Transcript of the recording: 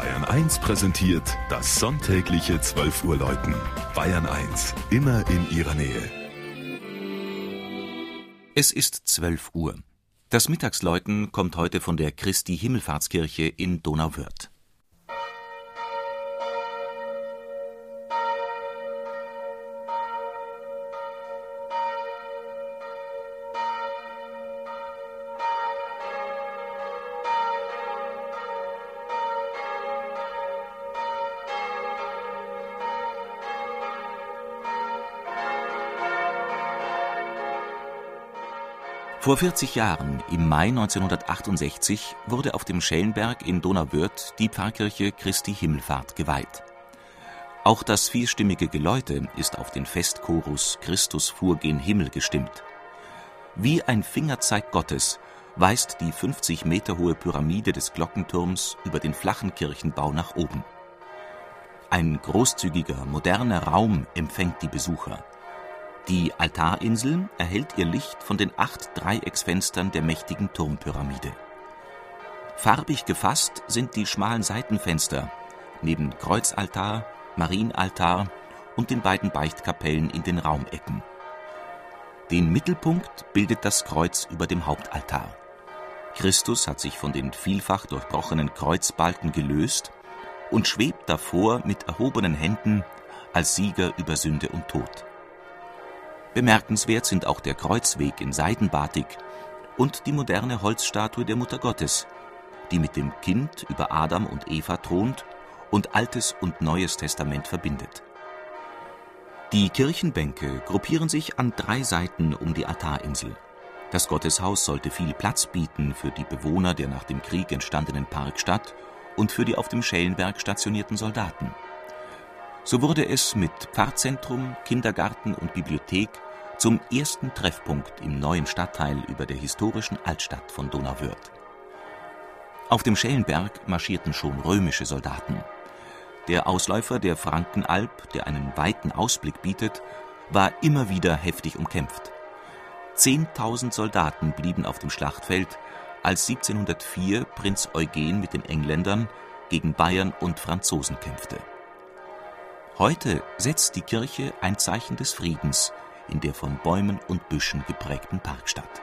Bayern 1 präsentiert das sonntägliche 12 Uhr Läuten. Bayern 1, immer in ihrer Nähe. Es ist 12 Uhr. Das Mittagsläuten kommt heute von der Christi Himmelfahrtskirche in Donauwörth. Vor 40 Jahren, im Mai 1968, wurde auf dem Schellenberg in Donauwörth die Pfarrkirche Christi Himmelfahrt geweiht. Auch das vierstimmige Geläute ist auf den Festchorus Christus fuhr gen Himmel gestimmt. Wie ein Fingerzeig Gottes weist die 50 Meter hohe Pyramide des Glockenturms über den flachen Kirchenbau nach oben. Ein großzügiger, moderner Raum empfängt die Besucher. Die Altarinsel erhält ihr Licht von den acht Dreiecksfenstern der mächtigen Turmpyramide. Farbig gefasst sind die schmalen Seitenfenster neben Kreuzaltar, Marienaltar und den beiden Beichtkapellen in den Raumecken. Den Mittelpunkt bildet das Kreuz über dem Hauptaltar. Christus hat sich von den vielfach durchbrochenen Kreuzbalken gelöst und schwebt davor mit erhobenen Händen als Sieger über Sünde und Tod. Bemerkenswert sind auch der Kreuzweg in Seidenbatik und die moderne Holzstatue der Mutter Gottes, die mit dem Kind über Adam und Eva thront und Altes und Neues Testament verbindet. Die Kirchenbänke gruppieren sich an drei Seiten um die Altarinsel. Das Gotteshaus sollte viel Platz bieten für die Bewohner der nach dem Krieg entstandenen Parkstadt und für die auf dem Schellenberg stationierten Soldaten. So wurde es mit Pfarrzentrum, Kindergarten und Bibliothek zum ersten Treffpunkt im neuen Stadtteil über der historischen Altstadt von Donauwörth. Auf dem Schellenberg marschierten schon römische Soldaten. Der Ausläufer der Frankenalb, der einen weiten Ausblick bietet, war immer wieder heftig umkämpft. Zehntausend Soldaten blieben auf dem Schlachtfeld, als 1704 Prinz Eugen mit den Engländern gegen Bayern und Franzosen kämpfte. Heute setzt die Kirche ein Zeichen des Friedens in der von Bäumen und Büschen geprägten Parkstadt